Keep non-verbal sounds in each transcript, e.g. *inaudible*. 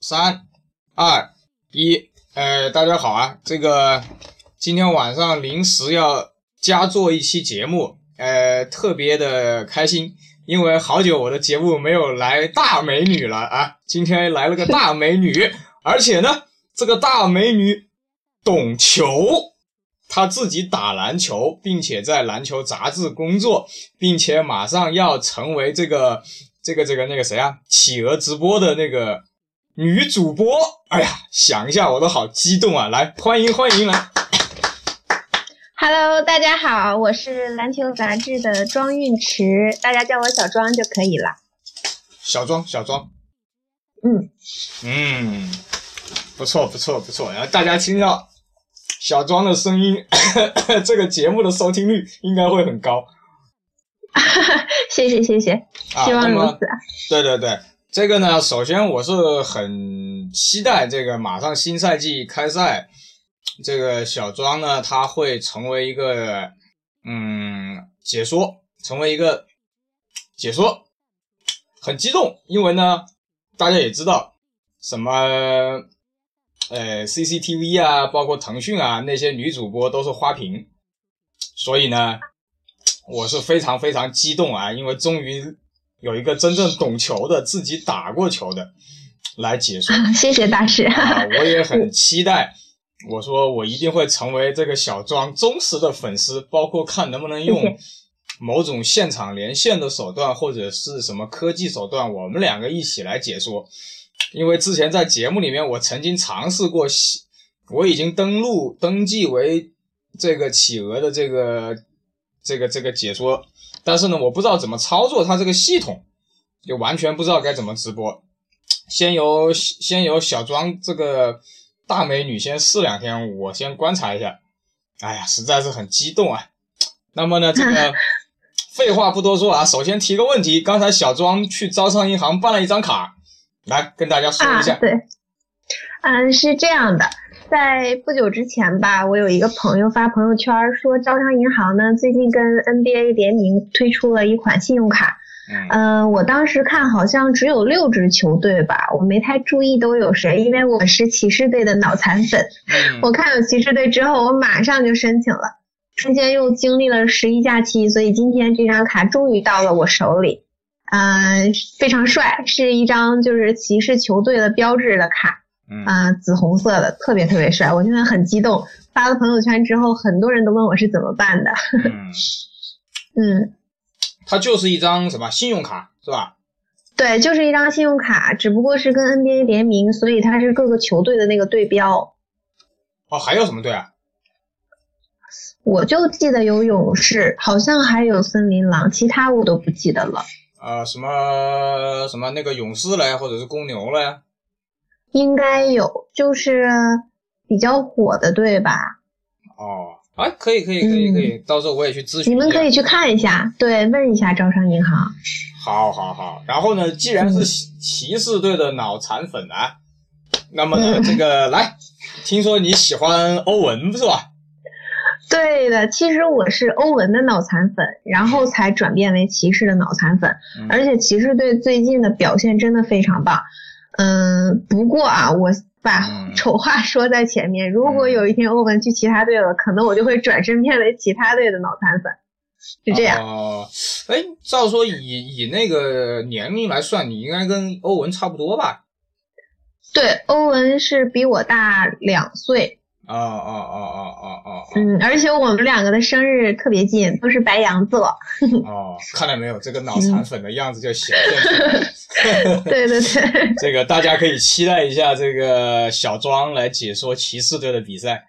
三、二、一，呃，大家好啊！这个今天晚上临时要加做一期节目，呃，特别的开心，因为好久我的节目没有来大美女了啊！今天来了个大美女，*laughs* 而且呢，这个大美女懂球，她自己打篮球，并且在篮球杂志工作，并且马上要成为这个这个这个那个谁啊，企鹅直播的那个。女主播，哎呀，想一下我都好激动啊！来，欢迎欢迎来。Hello，大家好，我是篮球杂志的庄韵池，大家叫我小庄就可以了。小庄，小庄。嗯嗯，不错不错不错。然后大家听到小庄的声音，*coughs* 这个节目的收听率应该会很高。*laughs* 谢谢谢谢，希望如此。对对对。这个呢，首先我是很期待这个马上新赛季开赛，这个小庄呢他会成为一个嗯解说，成为一个解说，很激动，因为呢大家也知道什么呃 CCTV 啊，包括腾讯啊那些女主播都是花瓶，所以呢我是非常非常激动啊，因为终于。有一个真正懂球的、自己打过球的来解说，*laughs* 谢谢大师。我也很期待。我说我一定会成为这个小庄忠实的粉丝，包括看能不能用某种现场连线的手段，或者是什么科技手段，我们两个一起来解说。因为之前在节目里面，我曾经尝试过，我已经登录登记为这个企鹅的这个这个这个解说。但是呢，我不知道怎么操作它这个系统，就完全不知道该怎么直播。先由先由小庄这个大美女先试两天，我先观察一下。哎呀，实在是很激动啊！那么呢，这个 *laughs* 废话不多说啊，首先提个问题：刚才小庄去招商银行办了一张卡，来跟大家说一下。对，嗯，是这样的。在不久之前吧，我有一个朋友发朋友圈说，招商银行呢最近跟 NBA 联名推出了一款信用卡。嗯，我当时看好像只有六支球队吧，我没太注意都有谁，因为我是骑士队的脑残粉。我看有骑士队之后，我马上就申请了，中间又经历了十一假期，所以今天这张卡终于到了我手里。嗯，非常帅，是一张就是骑士球队的标志的卡。嗯，紫红色的，特别特别帅，我现在很激动。发了朋友圈之后，很多人都问我是怎么办的。*laughs* 嗯，它就是一张什么信用卡是吧？对，就是一张信用卡，只不过是跟 NBA 联名，所以它是各个球队的那个队标。哦，还有什么队啊？我就记得有勇士，好像还有森林狼，其他我都不记得了。啊，什么什么那个勇士嘞，或者是公牛嘞？应该有，就是比较火的，对吧？哦，哎，可以，可以，可以，可以，到时候我也去咨询。你们可以去看一下，对，问一下招商银行。好，好，好。然后呢，既然是骑士队的脑残粉啊，那么呢，这个来，听说你喜欢欧文是吧？*laughs* 对的，其实我是欧文的脑残粉，然后才转变为骑士的脑残粉，而且骑士队最近的表现真的非常棒。嗯，不过啊，我把丑话 *laughs* 说在前面。如果有一天欧文去其他队了，可能我就会转身变为其他队的脑残粉，是这样。哦，哎，照说以以那个年龄来算，你应该跟欧文差不多吧？对，欧文是比我大两岁。哦哦哦哦哦哦。嗯，而且我们两个的生日特别近，都是白羊座。*laughs* 哦，看到没有，这个脑残粉的样子就显现。*laughs* 对对对，这个大家可以期待一下这个小庄来解说骑士队的比赛。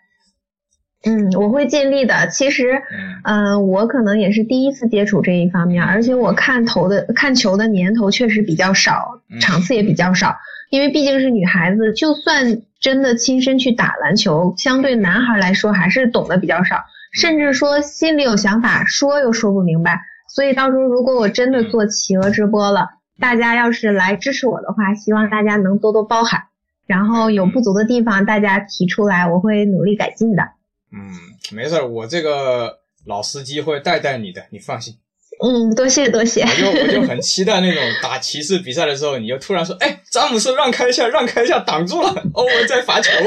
嗯，我会尽力的。其实，嗯，我可能也是第一次接触这一方面，而且我看投的看球的年头确实比较少，场次也比较少。因为毕竟是女孩子，就算真的亲身去打篮球，相对男孩来说还是懂得比较少，甚至说心里有想法，说又说不明白。所以到时候如果我真的做企鹅直播了。大家要是来支持我的话，希望大家能多多包涵，然后有不足的地方大家提出来，我会努力改进的。嗯，没事，我这个老司机会带带你的，你放心。嗯，多谢多谢。我就我就很 *laughs* 期待那种打骑士比赛的时候，你就突然说：“哎，詹姆斯让开一下，让开一下，挡住了，欧文在罚球。*laughs* ”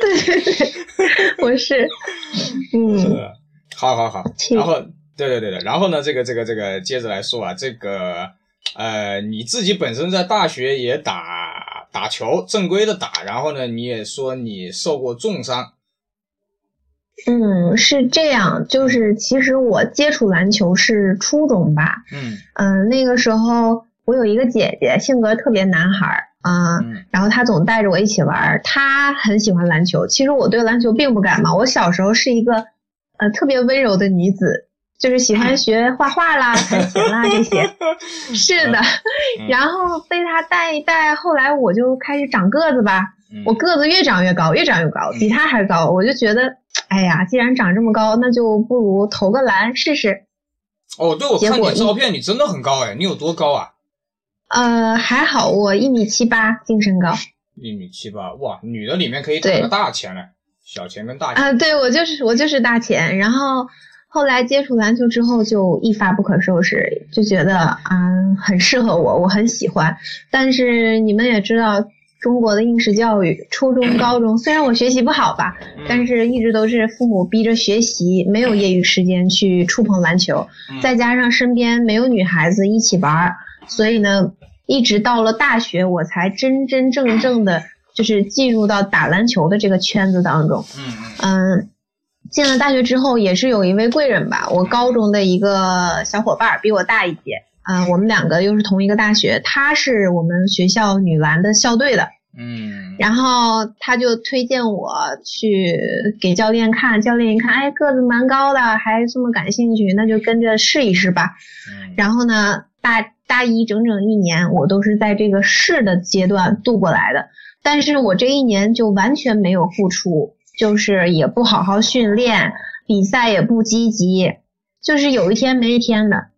对对对，*laughs* 我是，嗯，好好好，然后对对对对，然后呢，这个这个这个接着来说啊，这个呃，你自己本身在大学也打打球，正规的打，然后呢，你也说你受过重伤。嗯，是这样，就是其实我接触篮球是初中吧。嗯嗯，那个时候我有一个姐姐，性格特别男孩儿啊，然后她总带着我一起玩，她很喜欢篮球。其实我对篮球并不感冒，我小时候是一个呃特别温柔的女子，就是喜欢学画画啦、弹琴啦这些。是的，然后被她带一带，后来我就开始长个子吧，我个子越长越高，越长越高，比她还高，我就觉得。哎呀，既然长这么高，那就不如投个篮试试。哦，对，我看你照片，你真的很高哎，你有多高啊？呃，还好，我一米七八净身高。一米七八，哇，女的里面可以打个大前嘞，小前跟大前。啊，对我就是我就是大前，然后后来接触篮球之后就一发不可收拾，就觉得啊很适合我，我很喜欢。但是你们也知道。中国的应试教育，*laughs* 初中、高中，虽然我学习不好吧，但是一直都是父母逼着学习，没有业余时间去触碰篮球。再加上身边没有女孩子一起玩，所以呢，一直到了大学，我才真真正正的，就是进入到打篮球的这个圈子当中。嗯，进了大学之后，也是有一位贵人吧，我高中的一个小伙伴，比我大一届。啊，我们两个又是同一个大学，她是我们学校女篮的校队的，嗯，然后他就推荐我去给教练看，教练一看，哎，个子蛮高的，还这么感兴趣，那就跟着试一试吧。然后呢，大大一整整一年，我都是在这个试的阶段度过来的，但是我这一年就完全没有付出，就是也不好好训练，比赛也不积极，就是有一天没一天的。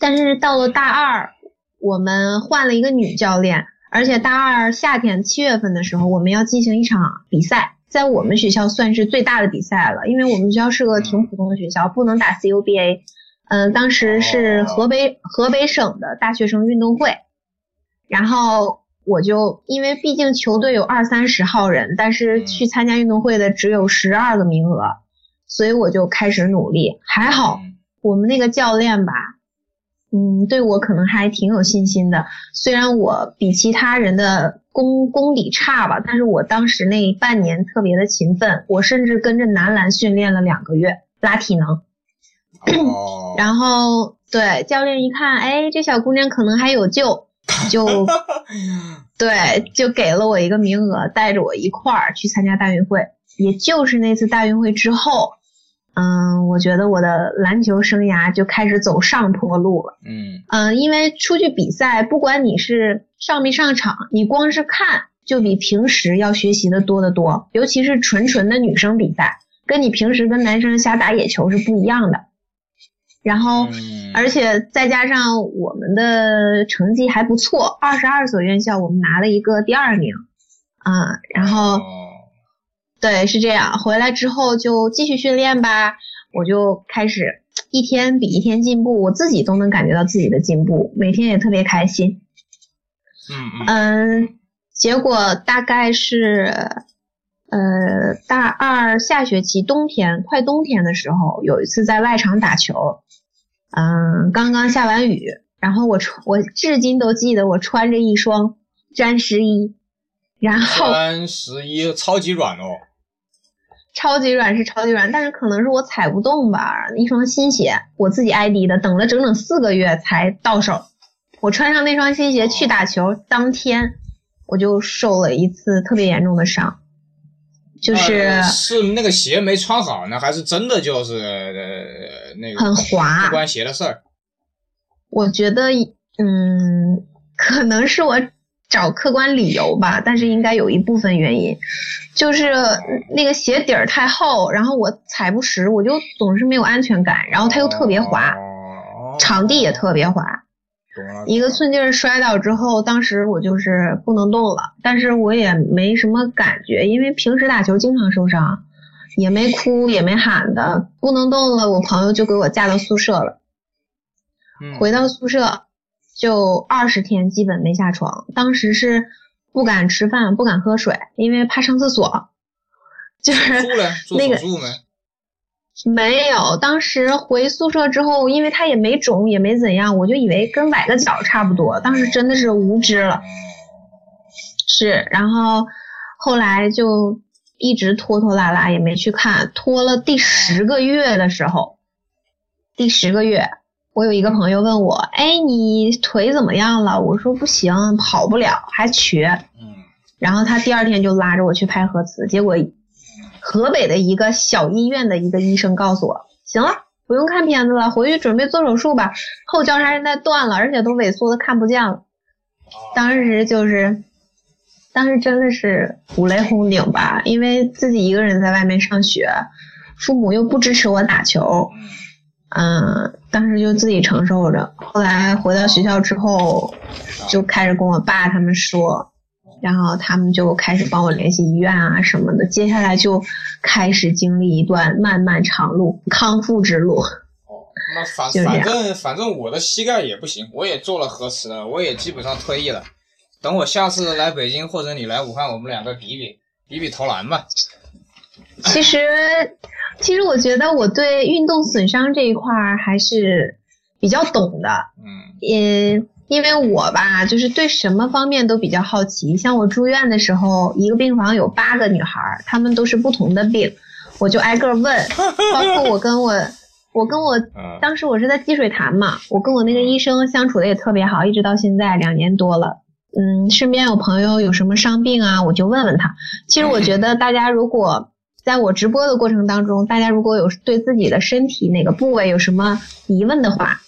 但是到了大二，我们换了一个女教练，而且大二夏天七月份的时候，我们要进行一场比赛，在我们学校算是最大的比赛了，因为我们学校是个挺普通的学校，不能打 CUBA。嗯，当时是河北河北省的大学生运动会，然后我就因为毕竟球队有二三十号人，但是去参加运动会的只有十二个名额，所以我就开始努力。还好我们那个教练吧。嗯，对我可能还挺有信心的。虽然我比其他人的功功底差吧，但是我当时那半年特别的勤奋，我甚至跟着男篮训练了两个月拉体能。*laughs* 然后对教练一看，哎，这小姑娘可能还有救，就 *laughs* 对，就给了我一个名额，带着我一块儿去参加大运会。也就是那次大运会之后。嗯，我觉得我的篮球生涯就开始走上坡路了。嗯嗯，因为出去比赛，不管你是上没上场，你光是看就比平时要学习的多得多。尤其是纯纯的女生比赛，跟你平时跟男生瞎打野球是不一样的。然后，而且再加上我们的成绩还不错，二十二所院校我们拿了一个第二名。啊，然后。对，是这样。回来之后就继续训练吧，我就开始一天比一天进步，我自己都能感觉到自己的进步，每天也特别开心。嗯嗯。结果大概是呃大二下学期冬天快冬天的时候，有一次在外场打球，嗯，刚刚下完雨，然后我穿我至今都记得我穿着一双詹十一，然后詹十一超级软哦。超级软是超级软，但是可能是我踩不动吧。一双新鞋，我自己 ID 的，等了整整四个月才到手。我穿上那双新鞋去打球，当天我就受了一次特别严重的伤，就是是那个鞋没穿好呢，还是真的就是呃那个很滑，不关鞋的事儿。我觉得，嗯，可能是我。找客观理由吧，但是应该有一部分原因，就是那个鞋底儿太厚，然后我踩不实，我就总是没有安全感，然后它又特别滑，场地也特别滑，一个寸劲儿摔倒之后，当时我就是不能动了，但是我也没什么感觉，因为平时打球经常受伤，也没哭也没喊的，不能动了，我朋友就给我架到宿舍了，回到宿舍就二十天基本没下床，当时是不敢吃饭，不敢喝水，因为怕上厕所。就是那个没有，当时回宿舍之后，因为他也没肿，也没怎样，我就以为跟崴个脚差不多。当时真的是无知了，是，然后后来就一直拖拖拉拉，也没去看。拖了第十个月的时候，第十个月，我有一个朋友问我：“哎，你腿怎么样了？”我说：“不行，跑不了，还瘸。”嗯。然后他第二天就拉着我去拍核磁，结果。河北的一个小医院的一个医生告诉我，行了，不用看片子了，回去准备做手术吧。后交叉韧带断了，而且都萎缩的看不见了。当时就是，当时真的是五雷轰顶吧，因为自己一个人在外面上学，父母又不支持我打球，嗯，当时就自己承受着。后来回到学校之后，就开始跟我爸他们说。然后他们就开始帮我联系医院啊什么的，接下来就开始经历一段漫漫长路，康复之路。哦，那反 *laughs* 反正反正我的膝盖也不行，我也做了核磁了，我也基本上退役了。等我下次来北京或者你来武汉，我们两个比比比比投篮吧。其实其实我觉得我对运动损伤这一块还是比较懂的。嗯。也。因为我吧，就是对什么方面都比较好奇。像我住院的时候，一个病房有八个女孩，她们都是不同的病，我就挨个问。包括我跟我，我跟我，*laughs* 当时我是在积水潭嘛，我跟我那个医生相处的也特别好，一直到现在两年多了。嗯，身边有朋友有什么伤病啊，我就问问他。其实我觉得大家如果在我直播的过程当中，大家如果有对自己的身体哪个部位有什么疑问的话，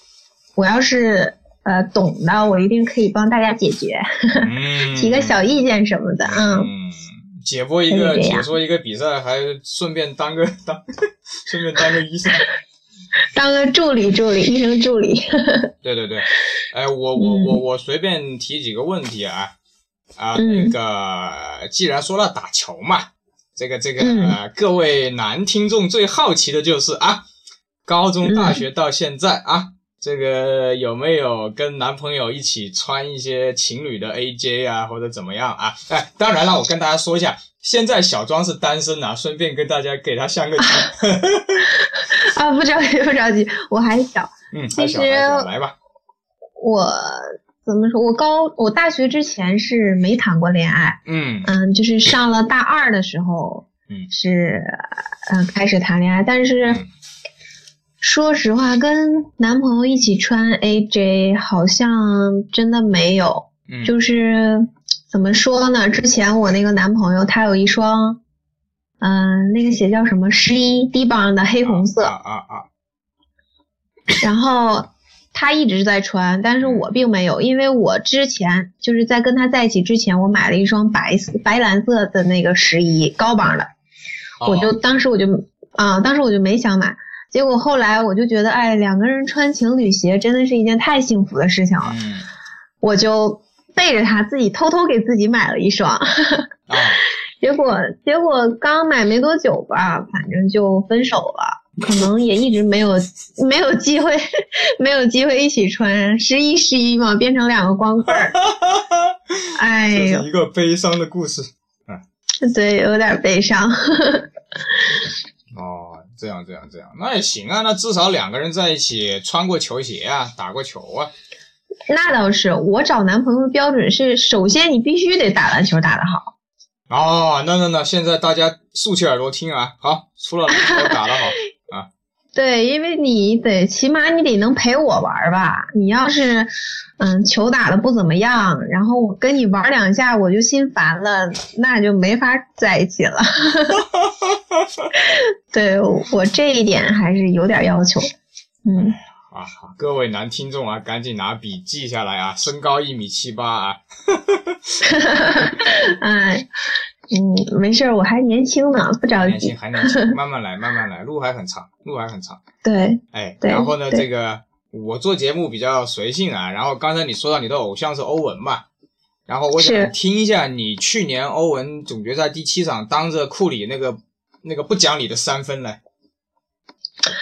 我要是。呃，懂的我一定可以帮大家解决，*laughs* 提个小意见什么的，嗯。解播一个，解说一个比赛，还顺便当个当，顺便当个医生，*laughs* 当个助理助理，医生助理。对对对，哎，我我我我随便提几个问题啊啊，那个既然说到打球嘛，这个这个呃，各位男听众最好奇的就是啊，高中大学到现在啊。这个有没有跟男朋友一起穿一些情侣的 AJ 啊，或者怎么样啊？哎，当然了，我跟大家说一下，现在小庄是单身啊，顺便跟大家给他相个亲。*laughs* 啊，不着急，不着急，我还小。嗯，还小，还小，来吧。我怎么说？我高，我大学之前是没谈过恋爱。嗯嗯，就是上了大二的时候，嗯，是嗯开始谈恋爱，但是。说实话，跟男朋友一起穿 AJ 好像真的没有，就是 *tsk* 怎么说呢？之前我那个男朋友他有一双，嗯，那个鞋叫什么十一低帮的黑红色，啊啊，然后他一直在穿，但是我并没有，因为我之前就是在跟他在一起之前，我买了一双白色白蓝色的那个十一高帮的，我就当时我就啊，当时我就没想买。结果后来我就觉得，哎，两个人穿情侣鞋真的是一件太幸福的事情了。我就背着他自己偷偷给自己买了一双。*laughs* 结果结果刚买没多久吧，反正就分手了。可能也一直没有没有机会，*laughs* 没有机会一起穿十一十一嘛，变成两个光棍儿。*laughs* 哎呦，一个悲伤的故事。*laughs* 对，有点悲伤。哦。这样这样这样，那也行啊。那至少两个人在一起穿过球鞋啊，打过球啊。那倒是，我找男朋友的标准是，首先你必须得打篮球打得好。哦，那那那，现在大家竖起耳朵听啊。好，除了篮球打得好啊。对，因为你得起码你得能陪我玩吧。你要是嗯球打的不怎么样，然后我跟你玩两下我就心烦了，那就没法在一起了。*laughs* 对我这一点还是有点要求。嗯啊，各位男听众啊，赶紧拿笔记下来啊，身高一米七八啊。*laughs* *laughs* 哎。嗯，没事儿，我还年轻呢，不着急。年 *laughs* 轻还年轻，慢慢来，慢慢来，路还很长，路还很长。对，哎，然后呢，这个我做节目比较随性啊。然后刚才你说到你的偶像是欧文嘛，然后我想听一下你去年欧文总决赛第七场当着库里那个那个不讲理的三分来。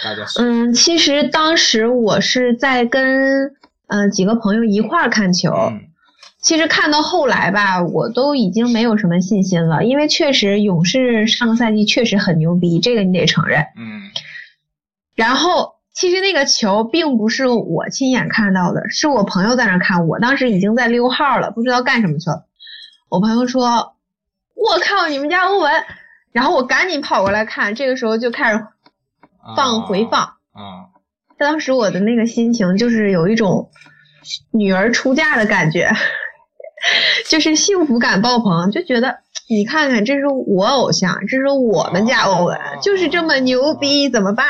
大家说。嗯，其实当时我是在跟呃几个朋友一块儿看球。嗯其实看到后来吧，我都已经没有什么信心了，因为确实勇士上个赛季确实很牛逼，这个你得承认。嗯然后其实那个球并不是我亲眼看到的，是我朋友在那儿看，我当时已经在溜号了，不知道干什么去了。我朋友说：“我靠，你们家欧文！”然后我赶紧跑过来看，这个时候就开始放回放。啊，当时我的那个心情就是有一种女儿出嫁的感觉，*laughs* 就是幸福感爆棚，就觉得你看看，这是我偶像，这是我们家欧文，哦就是这么牛逼，怎么办？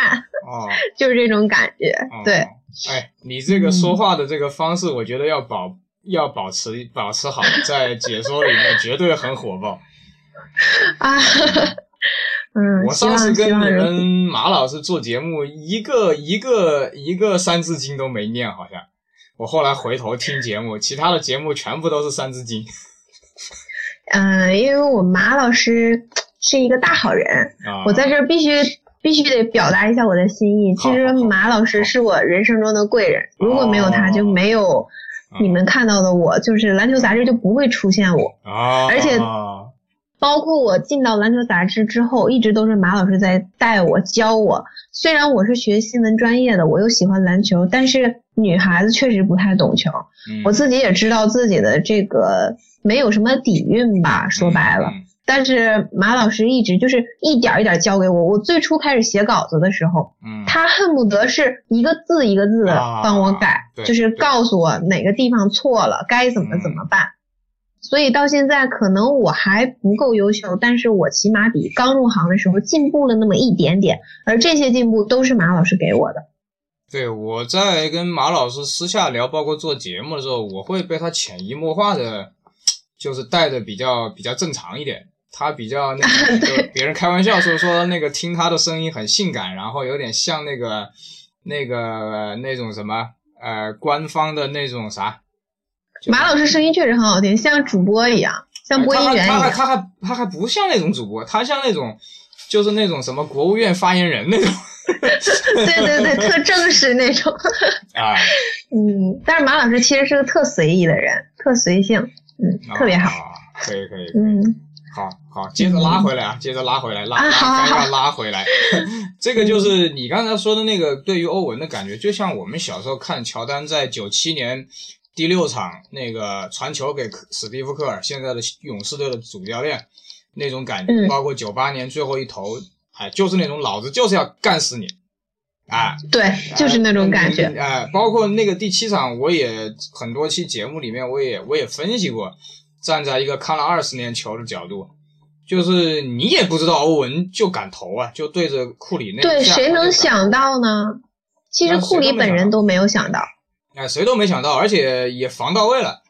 哦，*laughs* 就是这种感觉。哦对，哎，你这个说话的这个方式，我觉得要保要保持保持好，在解说里面绝对很火爆。啊，*laughs* 嗯，我上次跟你们马老师做节目，一个一个一个三字经都没念，好像。我后来回头听节目，其他的节目全部都是三字经嗯，*laughs* 因为我马老师是一个大好人，啊。我在这必须必须得表达一下我的心意。其实马老师是我人生中的贵人，如果没有他，就没有你们看到的我，就是篮球杂志就不会出现我。啊，而且包括我进到篮球杂志之后，一直都是马老师在带我教我。虽然我是学新闻专业的，我又喜欢篮球，但是女孩子确实不太懂球。嗯我自己也知道自己的这个没有什么底蕴吧，说白了。嗯但是马老师一直就是一点儿一点儿教给我。我最初开始写稿子的时候，嗯，他恨不得是一个字一个字帮我改，对就是告诉我哪个地方错了，该怎么怎么办。所以到现在可能我还不够优秀，但是我起码比刚入行的时候进步了那么一点点，而这些进步都是马老师给我的。对，我在跟马老师私下聊，包括做节目的时候，我会被他潜移默化的，就是带的比较比较正常一点。他比较那个，就 *laughs* 别人开玩笑说说那个听他的声音很性感，然后有点像那个那个那种什么呃官方的那种啥。就马老师声音确实很好听，像主播一样，像播音员一样。他还他还他还他还不像那种主播，他像那种就是那种什么国务院发言人那种 *laughs* 对对对，特正式那种。*laughs* 啊，嗯，但是马老师其实是个特随意的人，特随性，嗯，特别好。啊可以可以，嗯，好好，接着拉回来啊，接着拉回来，拉啊好好好拉该要拉回来。*laughs* 这个就是你刚才说的那个对于欧文的感觉，就像我们小时候看乔丹在九七年第六场那个传球给史蒂夫科尔，现在的勇士队的主教练那种感觉，嗯包括九八年最后一投，哎，就是那种老子就是要干死你，哎，对，就是那种感觉。哎、包括那个第七场，我也很多期节目里面，我也我也分析过，站在一个看了二十年球的角度，就是你也不知道欧文就敢投啊，就对着库里那对，谁能想到呢？其实库里本人都没有想到，哎，谁都没想到，而且也防到位了。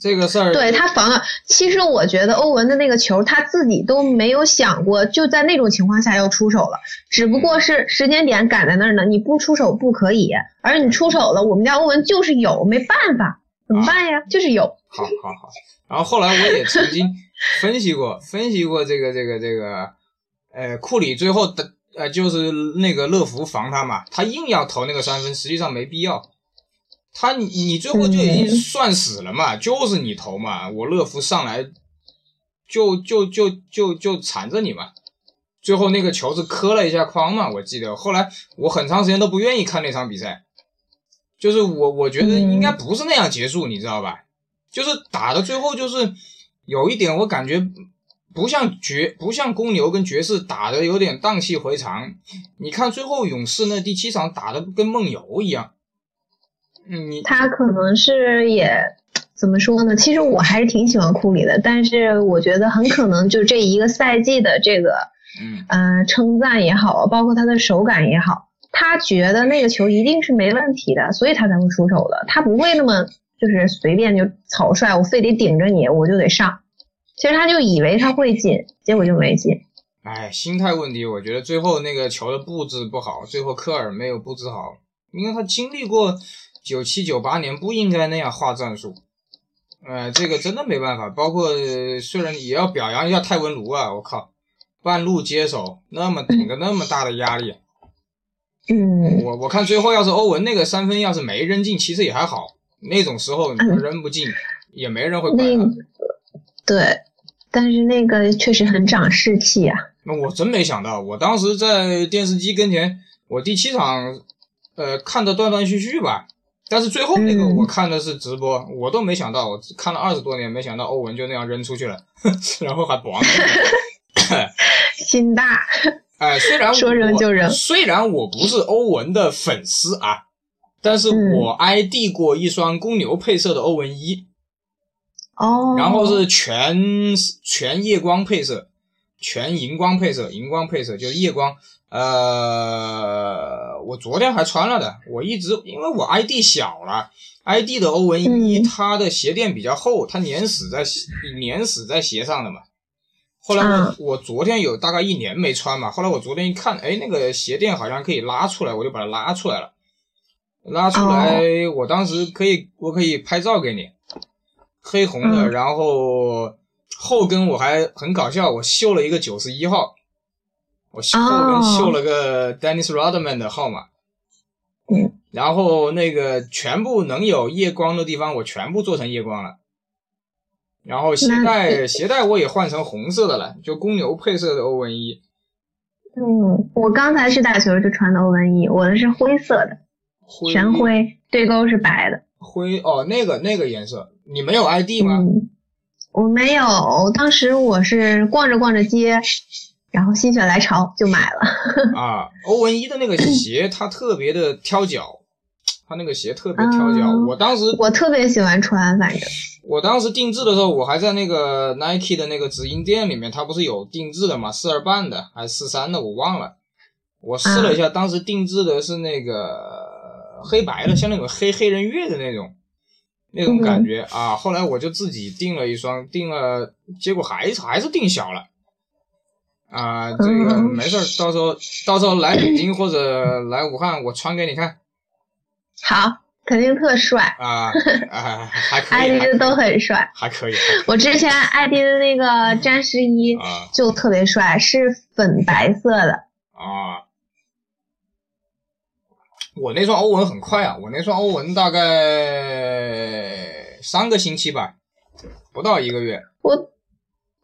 这个事儿，对他防了。其实我觉得欧文的那个球，他自己都没有想过，就在那种情况下要出手了，只不过是时间点赶在那儿呢。你不出手不可以，而你出手了，我们家欧文就是有，没办法，怎么办呀？就是有。好好好。然后后来我也曾经 *laughs* 分析过，分析过这个这个这个，呃，库里最后的呃就是那个乐福防他嘛，他硬要投那个三分，实际上没必要。他你你最后就已经嗯算死了嘛，就是你投嘛，我乐福上来就就就就就缠着你嘛。最后那个球是磕了一下框嘛，我记得。后来我很长时间都不愿意看那场比赛，就是我我觉得应该不是那样结束，你知道吧？就是打到最后就是有一点我感觉不像爵不像公牛跟爵士打的有点荡气回肠。你看最后勇士那第七场打的跟梦游一样。嗯，他可能是也怎么说呢？其实我还是挺喜欢库里的，但是我觉得很可能就这一个赛季的这个嗯呃称赞也好，包括他的手感也好，他觉得那个球一定是没问题的，所以他才会出手的，他不会那么就是随便就草率，我非得顶着你我就得上。其实他就以为他会进，结果就没进。哎，心态问题，我觉得最后那个球的布置不好，最后科尔没有布置好，因为他经历过九七九八年，不应该那样画战术。呃，这个真的没办法。包括、呃虽然也要表扬一下泰文卢啊，我靠，半路接手，那么顶着那么大的压力，嗯，我我看最后要是欧文那个三分要是没扔进，其实也还好。那种时候扔不进，也没人会管他。对，但是那个确实很长士气啊。那我真没想到，我当时在电视机跟前，我第七场，呃，看的断断续续吧。但是最后那个我看的是直播，我都没想到，我看了二十多年，没想到欧文就那样扔出去了，*laughs* 然后还咣。心大。哎，虽然 *laughs* 说扔就扔，虽然我不是欧文的粉丝啊，但是我 ID 过一双公牛配色的欧文一，哦，然后是全全夜光配色，全荧光配色，荧光配色就是夜光。呃，我昨天还穿了的，我一直因为我 ID 小了，ID 的欧文一它的鞋垫比较厚，它粘死在粘死在鞋上的嘛。后来我我昨天有大概一年没穿嘛，后来我昨天一看，哎，那个鞋垫好像可以拉出来，我就把它拉出来了。拉出来，我当时可以，我可以拍照给你，黑红的，然后后跟我还很搞笑，我绣了一个九十一号，我后跟绣了个 Dennis Rodman 的号码。嗯，然后那个全部能有夜光的地方，我全部做成夜光了。然后鞋带鞋带我也换成红色的了，就公牛配色的欧文一。嗯，我刚才去打球就穿的欧文一，我的是灰色的，全灰，对勾是白的。灰哦，那个那个颜色，你没有 ID 吗？我没有，当时我是逛着逛着街，然后心血来潮就买了。*laughs* 啊，欧文一的那个鞋它特别的挑脚，它那个鞋特别挑脚，我当时我特别喜欢穿，反正。我当时定制的时候，我还在那个 Nike 的那个直营店里面，它不是有定制的嘛，四二半的还是四三的，我忘了。我试了一下，当时定制的是那个黑白的，像那种黑黑人月的那种那种感觉啊。后来我就自己订了一双，订了，结果还是还是订小了。啊，这个没事儿，到时候到时候来北京或者来武汉，我穿给你看。好。肯定特帅啊啊，还可以，艾迪的都很帅，还可以。我之前艾迪的那个战十一就特别帅，是粉白色的啊。我那双欧文很快啊，我那双欧文大概三个星期吧，不到一个月。我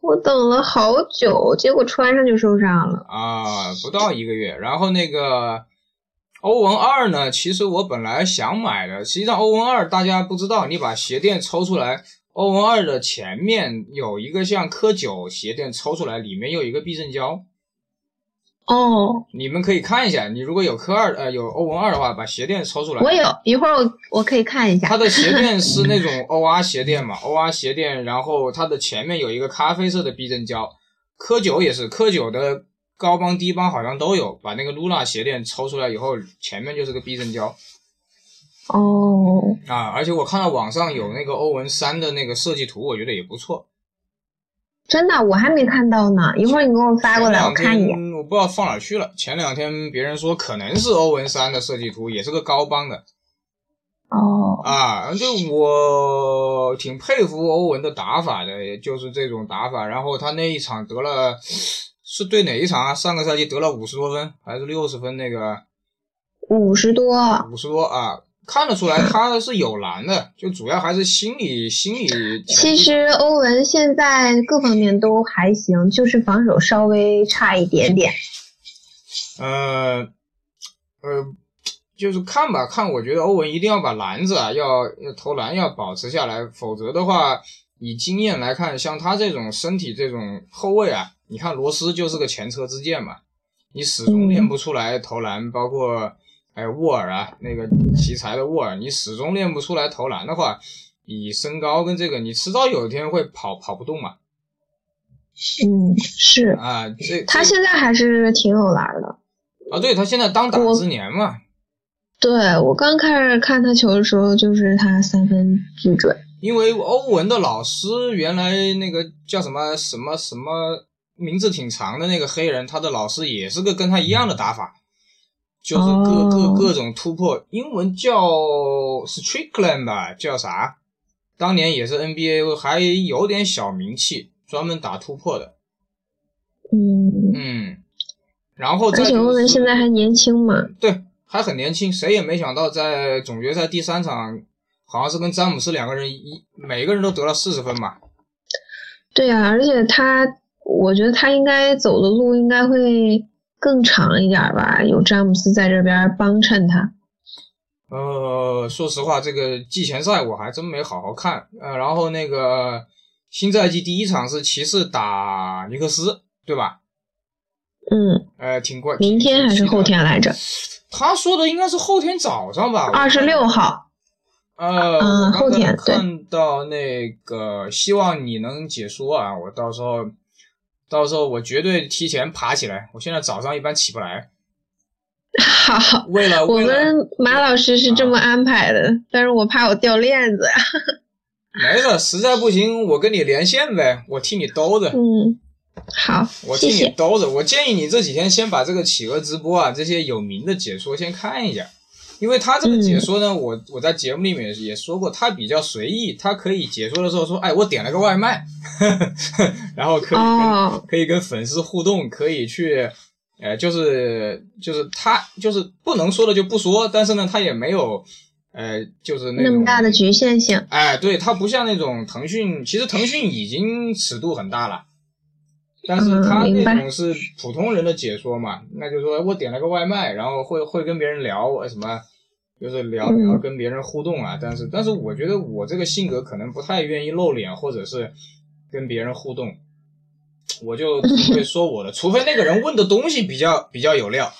我等了好久，结果穿上就受伤了啊，不到一个月，然后那个。欧文二呢？其实我本来想买的，实际上欧文二大家不知道，你把鞋垫抽出来，欧文二的前面有一个像科九鞋垫抽出来，里面有一个避震胶。哦，你们可以看一下，你如果有科二呃有欧文二的话，把鞋垫抽出来。我有一会儿我我可以看一下。它的鞋垫是那种 *laughs* OR 鞋垫嘛，OR 鞋垫，然后它的前面有一个咖啡色的避震胶，科九也是科九的。高帮低帮好像都有，把那个露娜鞋垫抽出来以后，前面就是个避震胶。哦。啊，而且我看到网上有那个欧文三的那个设计图，我觉得也不错。真的，我还没看到呢，一会儿你给我发过来，我看一眼。我不知道放哪去了。前两天别人说可能是欧文三的设计图，也是个高帮的。哦。啊，就我挺佩服欧文的打法的，就是这种打法。然后他那一场得了。是对哪一场啊？上个赛季得了五十多分，还是六十分？那个五十多，五十多啊，看得出来他是有难的，就主要还是心理心理。其实欧文现在各方面都还行，就是防守稍微差一点点。呃呃，就是看吧看，我觉得欧文一定要把篮子啊，要要投篮要保持下来，否则的话，以经验来看，像他这种身体这种后卫啊。你看罗斯就是个前车之鉴嘛，你始终练不出来投篮，包括还有沃尔啊，那个奇才的沃尔，你始终练不出来投篮的话，以身高跟这个，你迟早有一天会跑跑不动嘛。嗯，是啊，这他现在还是挺有篮的。啊，对他现在当打之年嘛。对我刚开始看他球的时候，就是他三分巨准。因为欧文的老师原来那个叫什么什么什么。名字挺长的那个黑人，他的老师也是个跟他一样的打法，就是各各各种突破，英文叫 Strickland 吧，叫啥？当年也是 NBA 还有点小名气，专门打突破的。嗯嗯，然后而且欧文现在还年轻嘛。对，还很年轻，谁也没想到在总决赛第三场，好像是跟詹姆斯两个人一每个人都得了四十分吧。对呀，而且他，我觉得他应该走的路应该会更长一点吧，有詹姆斯在这边帮衬他。呃，说实话，这个季前赛我还真没好好看。呃，然后那个新赛季第一场是骑士打尼克斯，对吧？嗯。呃，挺怪。明天还是后天来着？他说的应该是后天早上吧？二十六号。呃，嗯，后天看到那个，希望你能解说啊！我到时候，到时候我绝对提前爬起来。我现在早上一般起不来。好，为了我们马老师是这么安排的，但是我怕我掉链子呀。*laughs* 没事，实在不行我跟你连线呗，我替你兜着。嗯，好，我替你兜着。我建议你这几天先把这个企鹅直播啊，这些有名的解说先看一下，因为他这个解说呢，我我在节目里面也说过，他比较随意，他可以解说的时候说，哎，我点了个外卖，*laughs* 然后可以跟可以跟粉丝互动，可以去。呃，就是就是他就是不能说的就不说，但是呢，他也没有，呃，就是那么大的局限性。哎，对，他不像那种腾讯，其实腾讯已经尺度很大了，但是他那种是普通人的解说嘛，那就是说我点了个外卖，然后会会跟别人聊什么，就是聊聊跟别人互动啊，但是但是我觉得我这个性格可能不太愿意露脸，或者是跟别人互动。我就 *laughs* 只会说我的，除非那个人问的东西比较比较有料，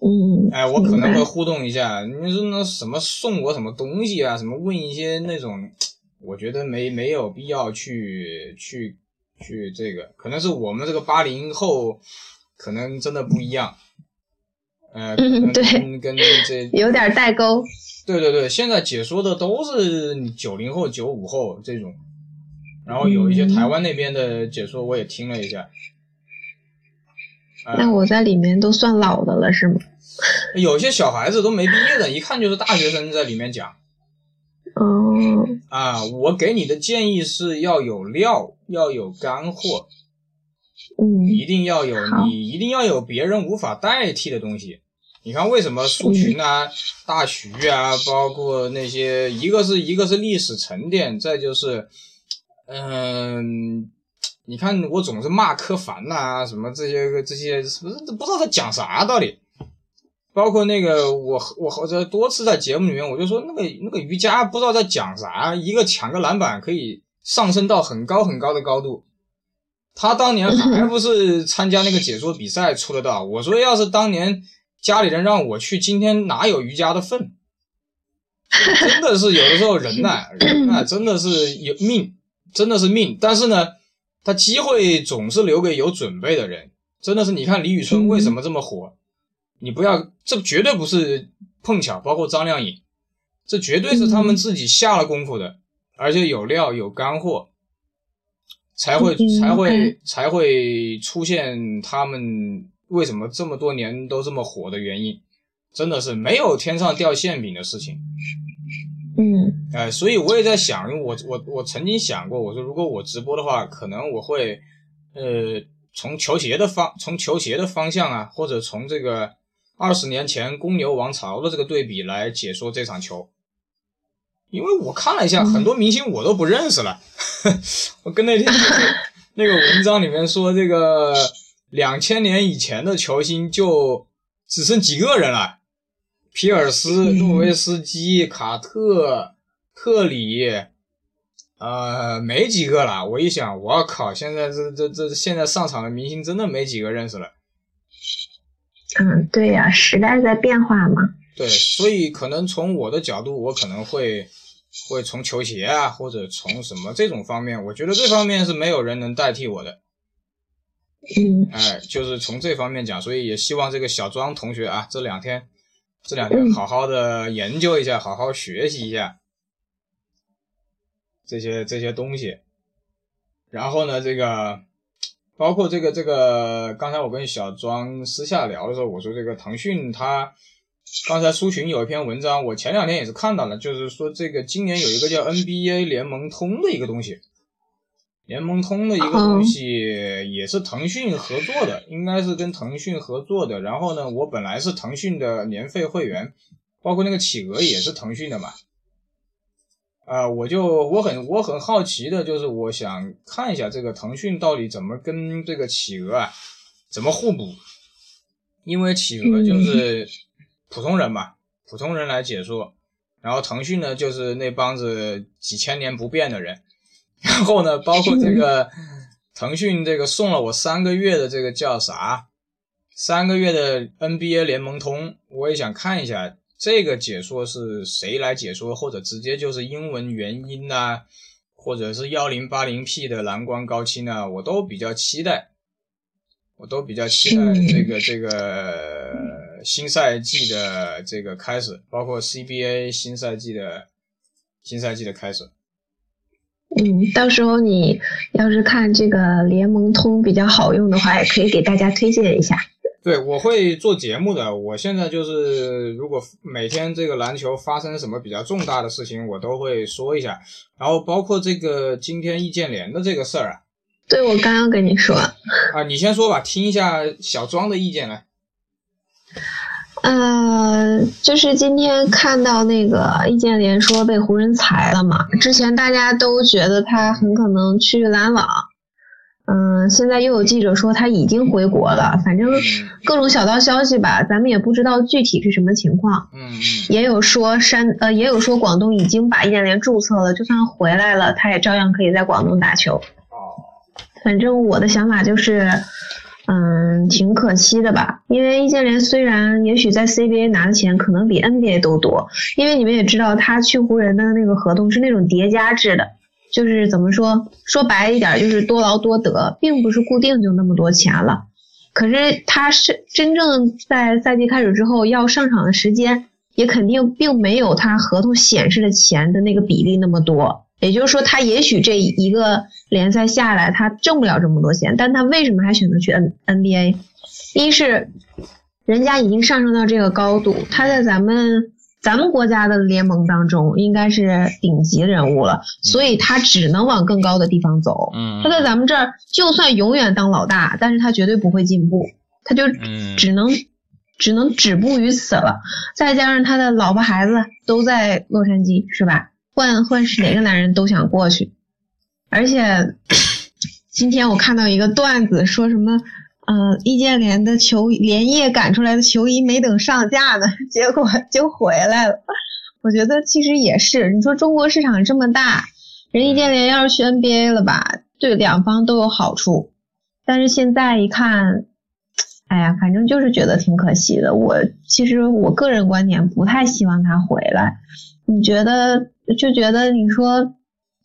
嗯，哎，我可能会互动一下。你说那什么送我什么东西啊？什么问一些那种，我觉得没没有必要去去去这个，可能是我们这个八零后，可能真的不一样，呃，对，跟这有点代沟。对对对，现在解说的都是九零后、九五后这种。然后有一些台湾那边的解说，我也听了一下。那我在里面都算老的了，是吗？有些小孩子都没毕业的，一看就是大学生在里面讲。哦。啊，我给你的建议是要有料，要有干货。嗯。一定要有，你一定要有别人无法代替的东西。你看，为什么苏群啊、大徐啊，包括那些，一个是一个是历史沉淀，再就是。嗯，你看我总是骂柯凡呐，什么这些这些，不是不知道他讲啥道理。包括那个我我好像多次在节目里面，我就说那个那个瑜伽不知道在讲啥，一个抢个篮板可以上升到很高很高的高度。他当年 *laughs* 还不是参加那个解说比赛出的道？我说要是当年家里人让我去，今天哪有瑜伽的份？*laughs* 真的是有的时候人呐，人呐真的是有命。真的是命，但是呢，他机会总是留给有准备的人。真的是，你看李宇春为什么这么火？你不要，这绝对不是碰巧。包括张靓颖，这绝对是他们自己下了功夫的，而且有料有干货，才会才会才会出现他们为什么这么多年都这么火的原因。真的是没有天上掉馅饼的事情。嗯，哎，所以我也在想，因为我我我曾经想过，我说如果我直播的话，可能我会，呃，从球鞋的方，从球鞋的方向啊，或者从这个二十年前公牛王朝的这个对比来解说这场球，因为我看了一下，很多明星我都不认识了，*laughs* 我跟那天 *laughs* 那个文章里面说，这个两千年以前的球星就只剩几个人了。皮尔斯、诺维斯基、卡特、特里，呃，没几个了。我一想，我靠，现在这这这现在上场的明星真的没几个认识了。嗯，对呀，时代在变化嘛。对，所以可能从我的角度，我可能会会从球鞋啊，或者从什么这种方面，我觉得这方面是没有人能代替我的。嗯，哎，就是从这方面讲，所以也希望这个小庄同学啊，这两天。这两天好好的研究一下，好好学习一下这些这些东西。然后呢，这个包括这个这个，刚才我跟小庄私下聊的时候，我说这个腾讯它刚才苏群有一篇文章，我前两天也是看到了，就是说这个今年有一个叫 NBA 联盟通的一个东西。联盟通的一个东西也是腾讯合作的，应该是跟腾讯合作的。然后呢，我本来是腾讯的年费会员，包括那个企鹅也是腾讯的嘛。啊，我就我很我很好奇的就是，我想看一下这个腾讯到底怎么跟这个企鹅啊怎么互补，因为企鹅就是普通人嘛，普通人来解说，然后腾讯呢就是那帮子几千年不变的人。然后呢，包括这个腾讯这个送了我三个月的这个叫啥？三个月的 NBA 联盟通，我也想看一下这个解说是谁来解说，或者直接就是英文原音呐，或者是幺零八零 P 的蓝光高清啊，我都比较期待，我都比较期待这个这个新赛季的这个开始，包括 CBA 新赛季的新赛季的开始。嗯，到时候你要是看这个联盟通比较好用的话，也可以给大家推荐一下。对，我会做节目的。我现在就是，如果每天这个篮球发生什么比较重大的事情，我都会说一下。然后包括这个今天易建联的这个事儿啊。对，我刚刚跟你说。啊，你先说吧，听一下小庄的意见来。呃，就是今天看到那个易建联说被湖人裁了嘛，之前大家都觉得他很可能去篮网，嗯，现在又有记者说他已经回国了，反正各种小道消息吧，咱们也不知道具体是什么情况。嗯嗯。也有说山呃，也有说广东已经把易建联注册了，就算回来了，他也照样可以在广东打球。哦。反正我的想法就是。嗯，挺可惜的吧？因为易建联虽然也许在 CBA 拿的钱可能比 NBA 都多，因为你们也知道他去湖人的那个合同是那种叠加制的，就是怎么说说白一点就是多劳多得，并不是固定就那么多钱了。可是他是真正在赛季开始之后要上场的时间，也肯定并没有他合同显示的钱的那个比例那么多。也就是说，他也许这一个联赛下来，他挣不了这么多钱，但他为什么还选择去 N NBA？一是人家已经上升到这个高度，他在咱们咱们国家的联盟当中应该是顶级人物了，所以他只能往更高的地方走。嗯，他在咱们这儿就算永远当老大，但是他绝对不会进步，他就只能只能止步于此了。再加上他的老婆孩子都在洛杉矶，是吧？换换是哪个男人都想过去，而且 *coughs* 今天我看到一个段子，说什么，呃，易建联的球连夜赶出来的球衣没等上架呢，*laughs* 结果就回来了。我觉得其实也是，你说中国市场这么大，人易建联要是去 NBA 了吧，对两方都有好处。但是现在一看，哎呀，反正就是觉得挺可惜的。我其实我个人观点不太希望他回来，你觉得？就觉得你说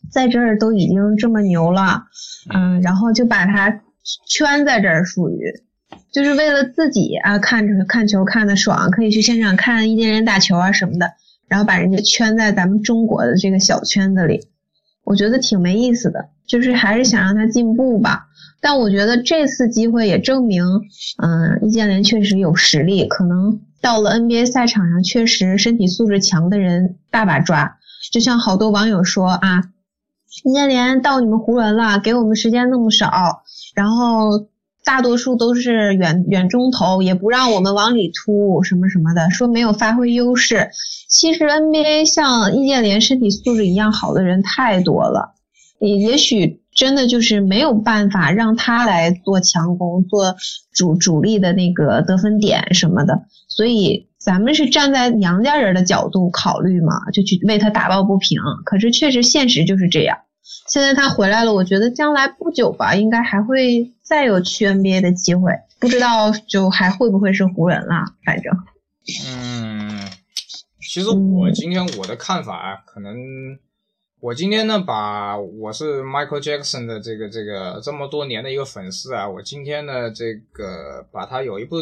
在这儿都已经这么牛了，嗯，然后就把他圈在这儿，属于就是为了自己啊，看着看球看的爽，可以去现场看易建联打球啊什么的，然后把人家圈在咱们中国的这个小圈子里，我觉得挺没意思的。就是还是想让他进步吧，但我觉得这次机会也证明，嗯，易建联确实有实力，可能到了 NBA 赛场上，确实身体素质强的人大把抓。就像好多网友说啊，易建联到你们湖人了，给我们时间那么少，然后大多数都是远远中投，也不让我们往里突什么什么的，说没有发挥优势。其实 NBA 像易建联身体素质一样好的人太多了，也也许真的就是没有办法让他来做强攻，做主主力的那个得分点什么的，所以。咱们是站在娘家人的角度考虑嘛，就去为他打抱不平。可是确实现实就是这样。现在他回来了，我觉得将来不久吧，应该还会再有去 NBA 的机会。不知道就还会不会是湖人了，反正。嗯，其实我今天我的看法啊，可能我今天呢，把我是 Michael Jackson 的这个这个这么多年的一个粉丝啊，我今天呢，这个把他有一部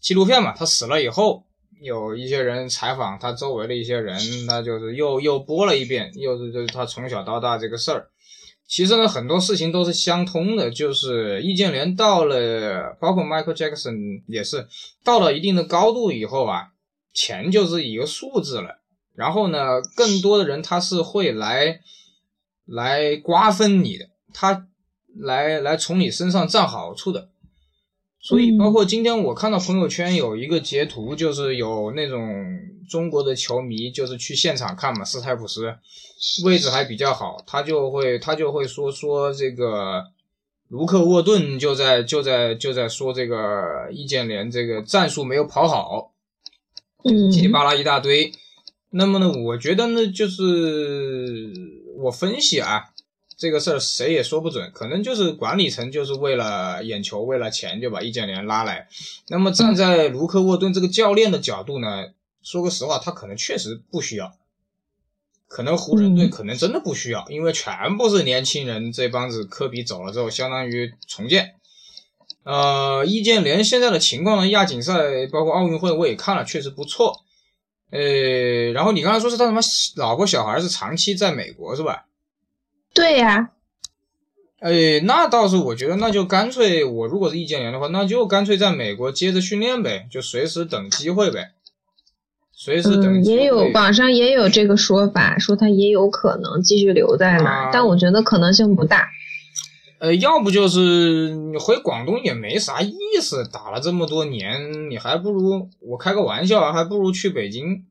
纪录片嘛，他死了以后。有一些人采访他周围的一些人，他就是又又播了一遍，又是就是他从小到大这个事儿。其实呢，很多事情都是相通的，就是易建联到了，包括 Michael Jackson 也是到了一定的高度以后啊，钱就是一个数字了。然后呢，更多的人他是会来来瓜分你的，他来来从你身上占好处的。所以，包括今天我看到朋友圈有一个截图，就是有那种中国的球迷，就是去现场看嘛，斯泰普斯位置还比较好，他就会他就会说说这个卢克沃顿就在就在就在说这个易建联这个战术没有跑好，嗯，叽里巴啦一大堆。那么呢，我觉得呢，就是我分析啊。这个事儿谁也说不准，可能就是管理层就是为了眼球、为了钱就把易建联拉来。那么站在卢克沃顿这个教练的角度呢，说个实话，他可能确实不需要，可能湖人队可能真的不需要，因为全部是年轻人，这帮子科比走了之后，相当于重建。呃，易建联现在的情况呢，亚锦赛包括奥运会我也看了，确实不错。呃，然后你刚才说是他什么老婆小孩是长期在美国是吧？对呀，哎，那倒是，我觉得那就干脆，我如果是易建联的话，那就干脆在美国接着训练呗，就随时等机会呗，随时等。也有网上也有这个说法，说他也有可能继续留在那，但我觉得可能性不大。呃，要不就是你回广东也没啥意思，打了这么多年，你还不如我开个玩笑，还不如去北京。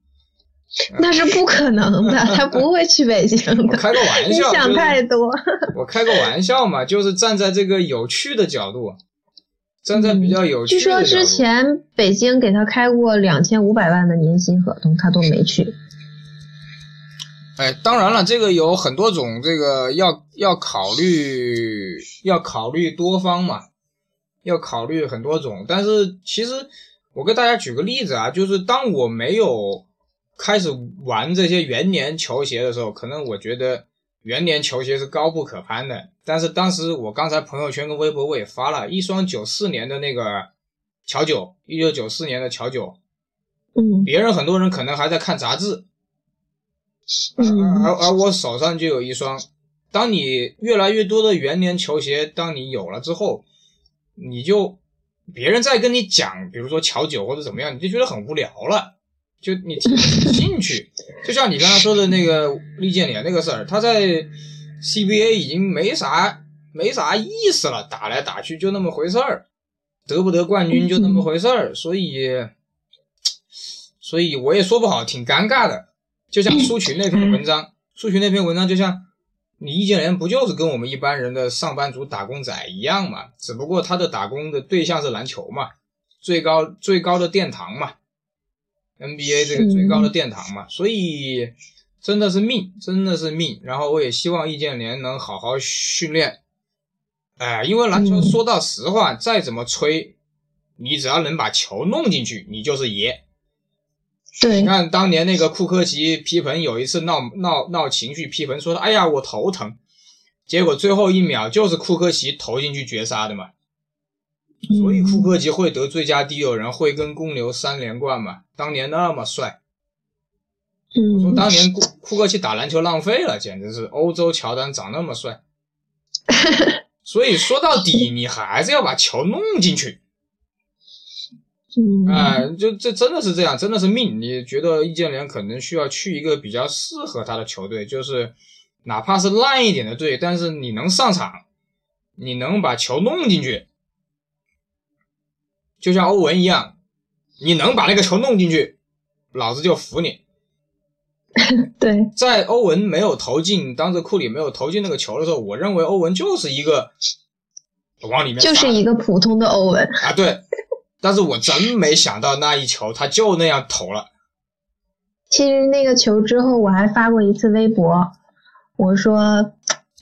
那是不可能的，他不会去北京的。开个玩笑，你想太多。我开个玩笑嘛，就是站在这个有趣的角度，站在比较有趣。据说之前北京给他开过两千五百万的年薪合同，他都没去。哎，当然了，这个有很多种，这个要要考虑，要考虑多方嘛，要考虑很多种。但是其实我给大家举个例子啊，就是当我没有。开始玩这些元年球鞋的时候，可能我觉得元年球鞋是高不可攀的。但是当时我刚才朋友圈跟微博我也发了一双九四年的那个乔九，一九九四年的乔九，嗯，别人很多人可能还在看杂志，嗯，而而我手上就有一双。当你越来越多的元年球鞋，当你有了之后，你就别人再跟你讲，比如说乔九或者怎么样，你就觉得很无聊了。就你提兴趣，就像你刚才说的那个易建联那个事儿，他在 CBA 已经没啥没啥意思了，打来打去就那么回事儿，得不得冠军就那么回事儿，所以，所以我也说不好，挺尴尬的。就像苏群那篇文章，苏群那篇文章就像你易建联不就是跟我们一般人的上班族打工仔一样嘛？只不过他的打工的对象是篮球嘛，最高最高的殿堂嘛。NBA 这个最高的殿堂嘛，所以真的是命，真的是命。然后我也希望易建联能好好训练，哎，因为篮球说到实话，再怎么吹，你只要能把球弄进去，你就是爷。对，你看当年那个库科奇皮蓬有一次闹闹闹情绪，皮蓬说的：“哎呀，我头疼。”结果最后一秒就是库科奇投进去绝杀的嘛。所以库克奇会得最佳第六人，会跟公牛三连冠嘛？当年那么帅，我，说当年库库克去打篮球浪费了，简直是欧洲乔丹长那么帅。*laughs* 所以说到底，你还是要把球弄进去。嗯，哎，就这真的是这样，真的是命。你觉得易建联可能需要去一个比较适合他的球队，就是哪怕是烂一点的队，但是你能上场，你能把球弄进去。就像欧文一样，你能把那个球弄进去，老子就服你。*laughs* 对，在欧文没有投进，当时库里没有投进那个球的时候，我认为欧文就是一个往里面就是一个普通的欧文啊。对，但是我真没想到那一球他就那样投了。其实那个球之后，我还发过一次微博，我说：“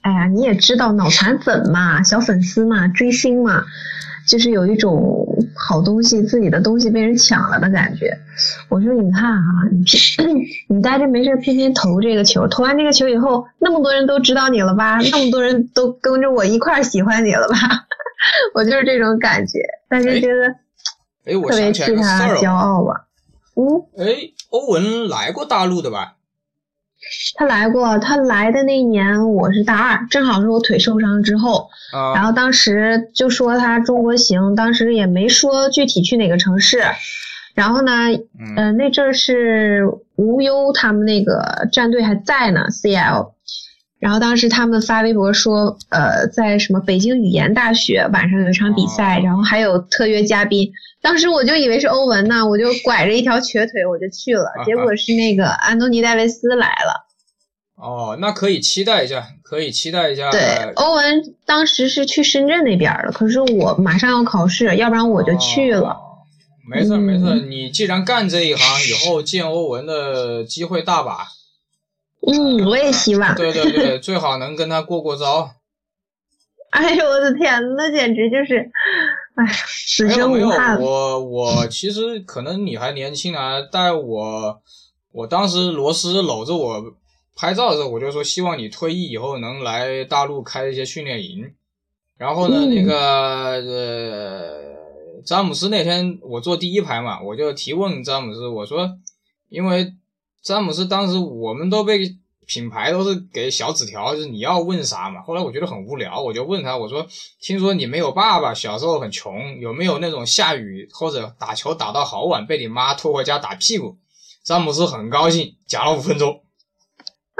哎呀，你也知道脑残粉嘛，小粉丝嘛，追星嘛。”就是有一种好东西，自己的东西被人抢了的感觉。我说你看哈，你 *clears throat* 你待着没事，偏偏投这个球，投完这个球以后，那么多人都知道你了吧？那么多人都跟着我一块喜欢你了吧？*laughs* 我就是这种感觉，但是觉得哎，我特别替他骄傲吧。嗯，哎，欧文来过大陆的吧？他来过，他来的那一年我是大二，正好是我腿受伤之后，然后当时就说他中国行，当时也没说具体去哪个城市，然后呢，嗯，那阵是无忧他们那个战队还在呢，CL，然后当时他们发微博说，呃，在什么北京语言大学晚上有一场比赛，然后还有特约嘉宾。当时我就以为是欧文呢，我就拐着一条瘸腿我就去了，结果是那个安东尼戴维斯来了。哦，那可以期待一下，可以期待一下。对，欧文当时是去深圳那边了，可是我马上要考试，要不然我就去了。没事没事，你既然干这一行，以后见欧文的机会大把。嗯，我也希望。对对对，最好能跟他过过招。*laughs* 哎呦我的天，那简直就是，哎，此生无憾。我我其实可能你还年轻啊，但我，我当时罗斯搂着我拍照的时候，我就说希望你退役以后能来大陆开一些训练营。然后呢，那个呃，詹姆斯那天我坐第一排嘛，我就提问詹姆斯，我说，因为。詹姆斯当时我们都被品牌都是给小纸条，就是你要问啥嘛。后来我觉得很无聊，我就问他，我说：“听说你没有爸爸，小时候很穷，有没有那种下雨或者打球打到好晚被你妈拖回家打屁股？”詹姆斯很高兴，讲了五分钟。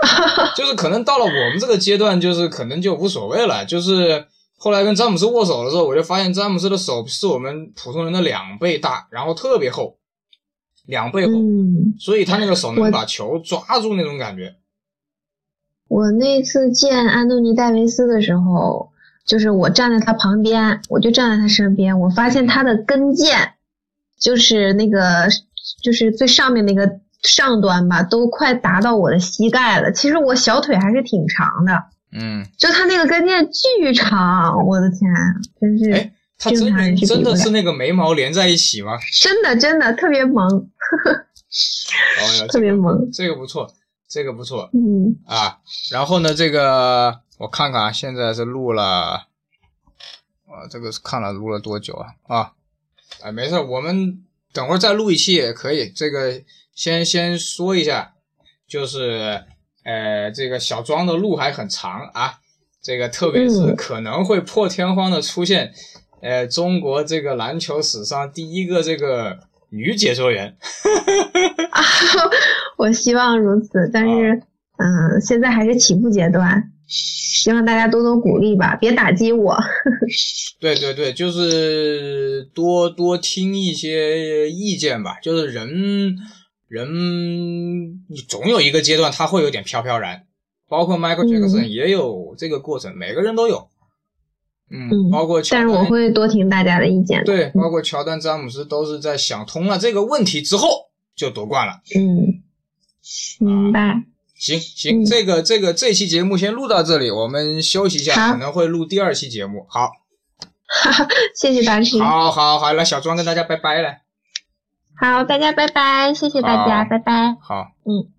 *laughs* 就是可能到了我们这个阶段，就是可能就无所谓了。就是后来跟詹姆斯握手的时候，我就发现詹姆斯的手是我们普通人的两倍大，然后特别厚。两倍厚，所以他那个手能把球抓住那种感觉。我那次见安东尼戴维斯的时候，就是我站在他旁边，我就站在他身边，我发现他的跟腱，就是那个就是最上面那个上端吧，都快达到我的膝盖了。其实我小腿还是挺长的，嗯，就他那个跟腱巨长，我的天，真是。他真的真的是那个眉毛连在一起吗？*laughs* 真的真的特别萌，*laughs* 呵呵特别萌，这个不错，这个不错，嗯啊，然后呢，这个我看看啊，现在是录了，啊，这个是看了录了多久啊？啊，哎，没事，我们等会儿再录一期也可以。这个先先说一下，就是呃，这个小庄的路还很长啊，这个特别是可能会破天荒的出现。呃，中国这个篮球史上第一个这个女解说员，*laughs* 啊我希望如此，但是，嗯，现在还是起步阶段，希望大家多多鼓励吧，别打击我。*laughs* 对对对，就是多多听一些意见吧，就是人人你总有一个阶段他会有点飘飘然，包括 Michael Jackson 也有这个过程，每个人都有。嗯，包括但是我会多听大家的意见。对，包括乔丹、詹姆斯都是在想通了这个问题之后就夺冠了。嗯，明白。行行，这个这个这期节目先录到这里，我们休息一下，可能会录第二期节目。好，*laughs* 谢谢大师。好好好，来小庄跟大家拜拜了。好，大家拜拜，谢谢大家，拜拜。好，嗯。